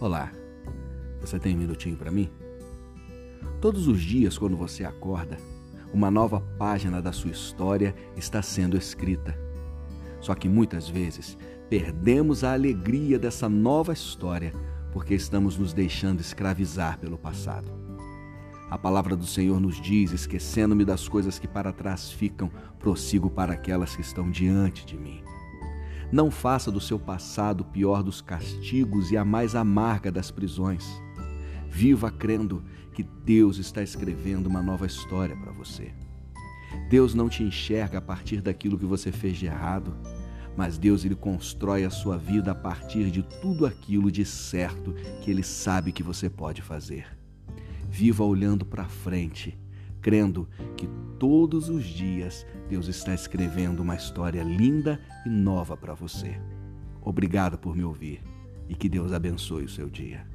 Olá, você tem um minutinho para mim? Todos os dias, quando você acorda, uma nova página da sua história está sendo escrita. Só que muitas vezes perdemos a alegria dessa nova história porque estamos nos deixando escravizar pelo passado. A palavra do Senhor nos diz: esquecendo-me das coisas que para trás ficam, prossigo para aquelas que estão diante de mim. Não faça do seu passado o pior dos castigos e a mais amarga das prisões. Viva crendo que Deus está escrevendo uma nova história para você. Deus não te enxerga a partir daquilo que você fez de errado, mas Deus ele constrói a sua vida a partir de tudo aquilo de certo que ele sabe que você pode fazer. Viva olhando para frente crendo que todos os dias Deus está escrevendo uma história linda e nova para você. Obrigado por me ouvir e que Deus abençoe o seu dia.